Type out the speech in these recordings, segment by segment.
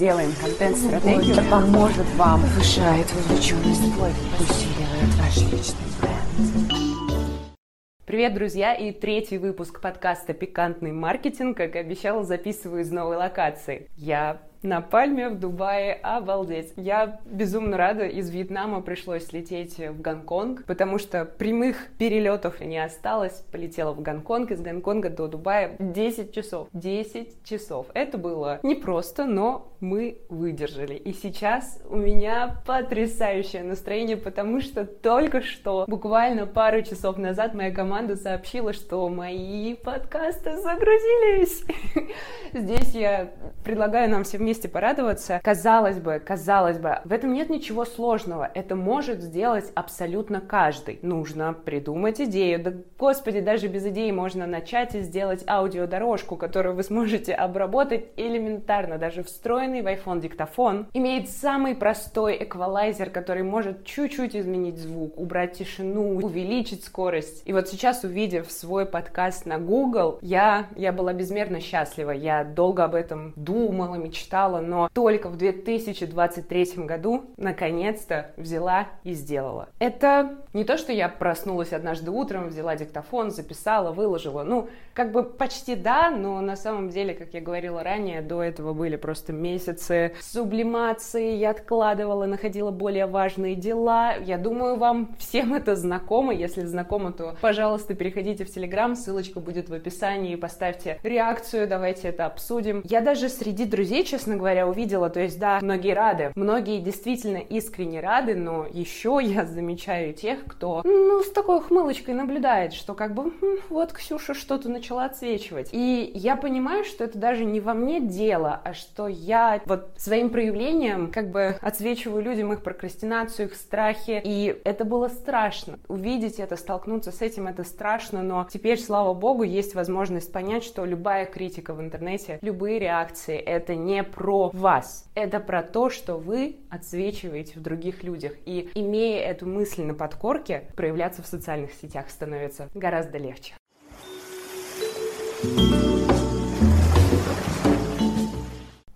делаем контент-стратегию. Это поможет вам, повышает вовлеченность, усиливает ваш личный бренд. Привет, друзья! И третий выпуск подкаста «Пикантный маркетинг», как обещала, записываю из новой локации. Я на Пальме в Дубае. Обалдеть. Я безумно рада. Из Вьетнама пришлось лететь в Гонконг, потому что прямых перелетов не осталось. Полетела в Гонконг. Из Гонконга до Дубая 10 часов. 10 часов. Это было непросто, но мы выдержали. И сейчас у меня потрясающее настроение, потому что только что, буквально пару часов назад, моя команда сообщила, что мои подкасты загрузились. Здесь я предлагаю нам всем вместе порадоваться. Казалось бы, казалось бы, в этом нет ничего сложного. Это может сделать абсолютно каждый. Нужно придумать идею. Да, господи, даже без идеи можно начать и сделать аудиодорожку, которую вы сможете обработать элементарно. Даже встроенный в iPhone диктофон имеет самый простой эквалайзер, который может чуть-чуть изменить звук, убрать тишину, увеличить скорость. И вот сейчас, увидев свой подкаст на Google, я, я была безмерно счастлива. Я долго об этом думала, мечтала, мечтала, но только в 2023 году наконец-то взяла и сделала. Это не то, что я проснулась однажды утром, взяла диктофон, записала, выложила. Ну, как бы почти да, но на самом деле, как я говорила ранее, до этого были просто месяцы сублимации, я откладывала, находила более важные дела. Я думаю, вам всем это знакомо. Если знакомо, то, пожалуйста, переходите в Телеграм, ссылочка будет в описании, поставьте реакцию, давайте это обсудим. Я даже среди друзей, честно честно говоря, увидела. То есть, да, многие рады. Многие действительно искренне рады, но еще я замечаю тех, кто, ну, с такой хмылочкой наблюдает, что как бы, хм, вот Ксюша что-то начала отсвечивать. И я понимаю, что это даже не во мне дело, а что я вот своим проявлением как бы отсвечиваю людям их прокрастинацию, их страхи. И это было страшно. Увидеть это, столкнуться с этим, это страшно, но теперь, слава богу, есть возможность понять, что любая критика в интернете, любые реакции, это не про вас. Это про то, что вы отсвечиваете в других людях. И имея эту мысль на подкорке, проявляться в социальных сетях становится гораздо легче.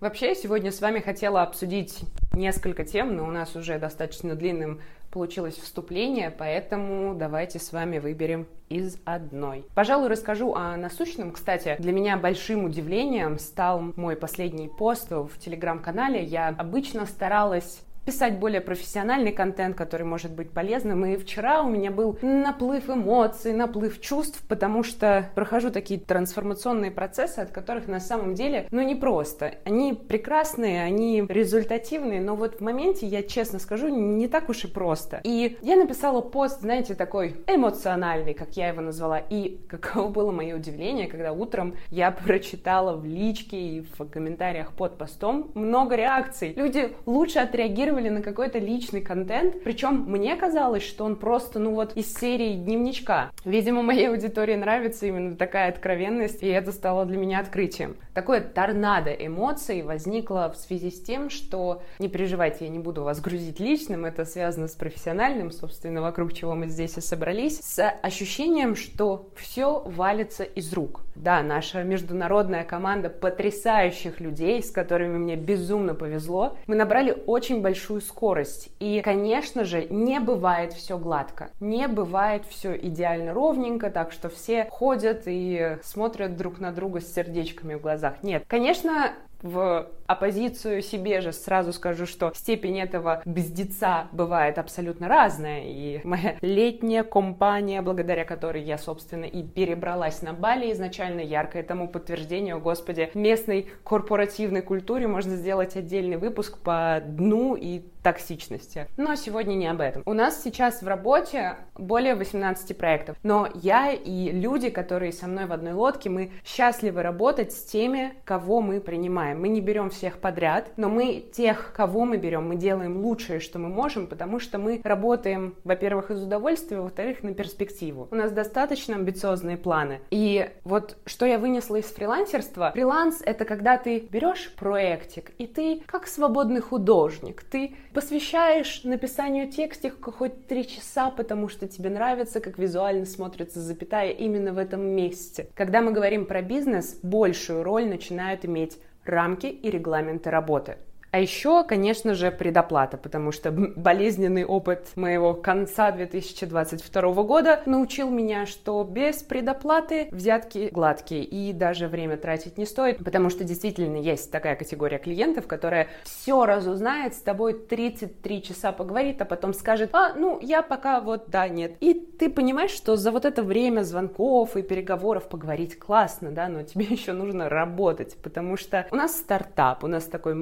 Вообще, я сегодня с вами хотела обсудить несколько тем, но у нас уже достаточно длинным получилось вступление, поэтому давайте с вами выберем из одной. Пожалуй, расскажу о насущном. Кстати, для меня большим удивлением стал мой последний пост в телеграм-канале. Я обычно старалась писать более профессиональный контент, который может быть полезным. И вчера у меня был наплыв эмоций, наплыв чувств, потому что прохожу такие трансформационные процессы, от которых на самом деле, ну, не просто. Они прекрасные, они результативные, но вот в моменте, я честно скажу, не так уж и просто. И я написала пост, знаете, такой эмоциональный, как я его назвала. И каково было мое удивление, когда утром я прочитала в личке и в комментариях под постом много реакций. Люди лучше отреагировали реагировали на какой-то личный контент, причем мне казалось, что он просто, ну вот, из серии дневничка. Видимо, моей аудитории нравится именно такая откровенность, и это стало для меня открытием. Такое торнадо эмоций возникло в связи с тем, что, не переживайте, я не буду вас грузить личным, это связано с профессиональным, собственно, вокруг чего мы здесь и собрались, с ощущением, что все валится из рук. Да, наша международная команда потрясающих людей, с которыми мне безумно повезло. Мы набрали очень большую скорость. И, конечно же, не бывает все гладко. Не бывает все идеально ровненько, так что все ходят и смотрят друг на друга с сердечками в глазах. Нет, конечно, в оппозицию себе же сразу скажу, что степень этого бздеца бывает абсолютно разная. И моя летняя компания, благодаря которой я, собственно, и перебралась на Бали изначально, яркое тому подтверждение, господи, местной корпоративной культуре можно сделать отдельный выпуск по дну и токсичности. Но сегодня не об этом. У нас сейчас в работе более 18 проектов, но я и люди, которые со мной в одной лодке, мы счастливы работать с теми, кого мы принимаем. Мы не берем всех подряд, но мы тех, кого мы берем, мы делаем лучшее, что мы можем, потому что мы работаем, во-первых, из удовольствия, во-вторых, на перспективу. У нас достаточно амбициозные планы. И вот что я вынесла из фрилансерства, фриланс — это когда ты берешь проектик, и ты как свободный художник, ты посвящаешь написанию текстика хоть три часа, потому что тебе нравится, как визуально смотрится запятая именно в этом месте. Когда мы говорим про бизнес, большую роль начинают иметь рамки и регламенты работы. А еще, конечно же, предоплата, потому что болезненный опыт моего конца 2022 года научил меня, что без предоплаты взятки гладкие и даже время тратить не стоит, потому что действительно есть такая категория клиентов, которая все разузнает, с тобой 33 часа поговорит, а потом скажет, а, ну, я пока вот да, нет. И ты понимаешь, что за вот это время звонков и переговоров поговорить классно, да, но тебе еще нужно работать, потому что у нас стартап, у нас такой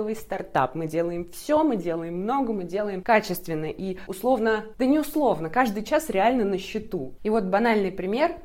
маркетинговый стартап, мы делаем все, мы делаем много, мы делаем качественно и условно, да не условно, каждый час реально на счету. И вот банальный пример,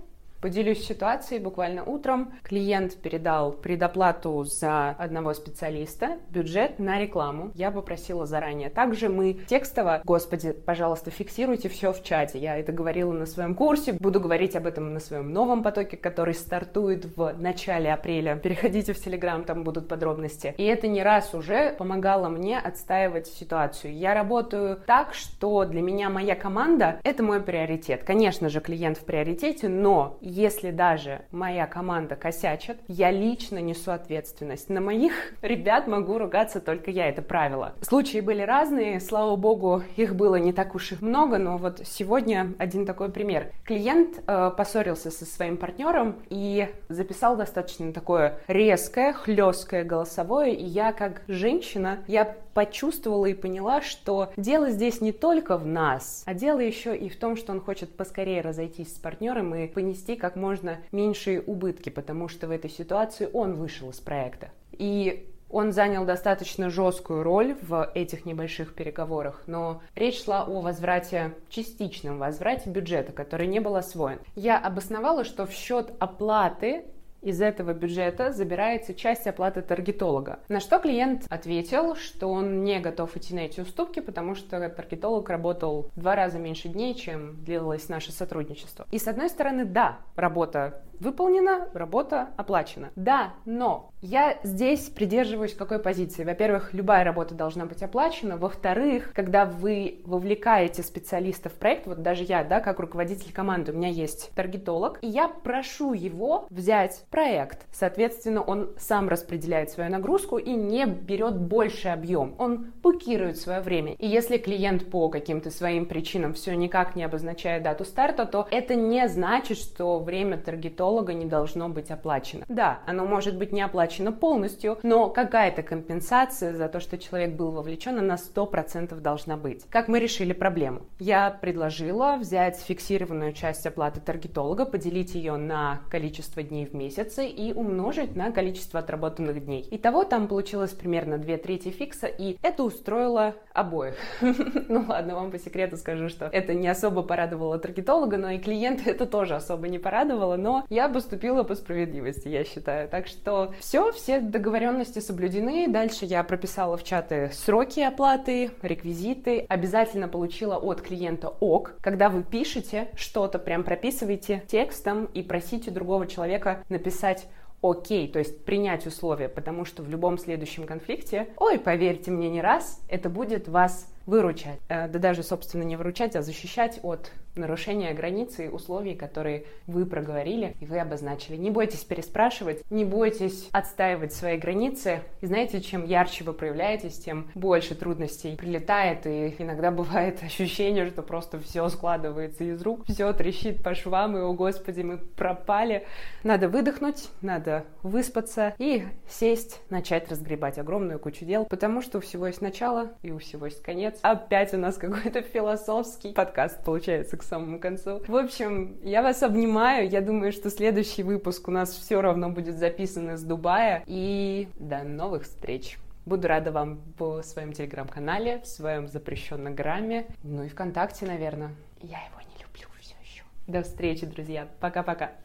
Поделюсь ситуацией. Буквально утром клиент передал предоплату за одного специалиста, бюджет на рекламу. Я попросила заранее. Также мы текстово, господи, пожалуйста, фиксируйте все в чате. Я это говорила на своем курсе, буду говорить об этом на своем новом потоке, который стартует в начале апреля. Переходите в Телеграм, там будут подробности. И это не раз уже помогало мне отстаивать ситуацию. Я работаю так, что для меня моя команда — это мой приоритет. Конечно же, клиент в приоритете, но если даже моя команда косячит, я лично несу ответственность. На моих ребят могу ругаться только я, это правило. Случаи были разные, слава богу, их было не так уж и много, но вот сегодня один такой пример. Клиент э, поссорился со своим партнером и записал достаточно такое резкое, хлесткое голосовое, и я как женщина, я почувствовала и поняла, что дело здесь не только в нас, а дело еще и в том, что он хочет поскорее разойтись с партнером и понести как можно меньшие убытки, потому что в этой ситуации он вышел из проекта. И он занял достаточно жесткую роль в этих небольших переговорах, но речь шла о возврате, частичном возврате бюджета, который не был освоен. Я обосновала, что в счет оплаты из этого бюджета забирается часть оплаты таргетолога. На что клиент ответил, что он не готов идти на эти уступки, потому что таргетолог работал в два раза меньше дней, чем длилось наше сотрудничество. И с одной стороны, да, работа выполнена, работа оплачена. Да, но я здесь придерживаюсь какой позиции? Во-первых, любая работа должна быть оплачена. Во-вторых, когда вы вовлекаете специалиста в проект, вот даже я, да, как руководитель команды, у меня есть таргетолог, и я прошу его взять проект. Соответственно, он сам распределяет свою нагрузку и не берет больший объем. Он букирует свое время. И если клиент по каким-то своим причинам все никак не обозначает дату старта, то это не значит, что время таргетолога диетолога не должно быть оплачено. Да, оно может быть не оплачено полностью, но какая-то компенсация за то, что человек был вовлечен, она 100% должна быть. Как мы решили проблему? Я предложила взять фиксированную часть оплаты таргетолога, поделить ее на количество дней в месяце и умножить на количество отработанных дней. Итого там получилось примерно 2 трети фикса, и это устроило обоих. Ну ладно, вам по секрету скажу, что это не особо порадовало таргетолога, но и клиента это тоже особо не порадовало, но я поступила по справедливости, я считаю. Так что все, все договоренности соблюдены. Дальше я прописала в чаты сроки оплаты, реквизиты. Обязательно получила от клиента ок. Когда вы пишете что-то, прям прописывайте текстом и просите другого человека написать окей, то есть принять условия, потому что в любом следующем конфликте, ой, поверьте мне не раз, это будет вас выручать, э, да даже, собственно, не выручать, а защищать от нарушения границы и условий, которые вы проговорили и вы обозначили. Не бойтесь переспрашивать, не бойтесь отстаивать свои границы. И знаете, чем ярче вы проявляетесь, тем больше трудностей прилетает, и иногда бывает ощущение, что просто все складывается из рук, все трещит по швам, и, о господи, мы пропали. Надо выдохнуть, надо выспаться и сесть, начать разгребать огромную кучу дел, потому что у всего есть начало и у всего есть конец. Опять у нас какой-то философский подкаст получается к самому концу. В общем, я вас обнимаю. Я думаю, что следующий выпуск у нас все равно будет записан из Дубая. И до новых встреч. Буду рада вам в своем телеграм-канале, в своем запрещенном грамме, ну и ВКонтакте, наверное. Я его не люблю все еще. До встречи, друзья. Пока-пока.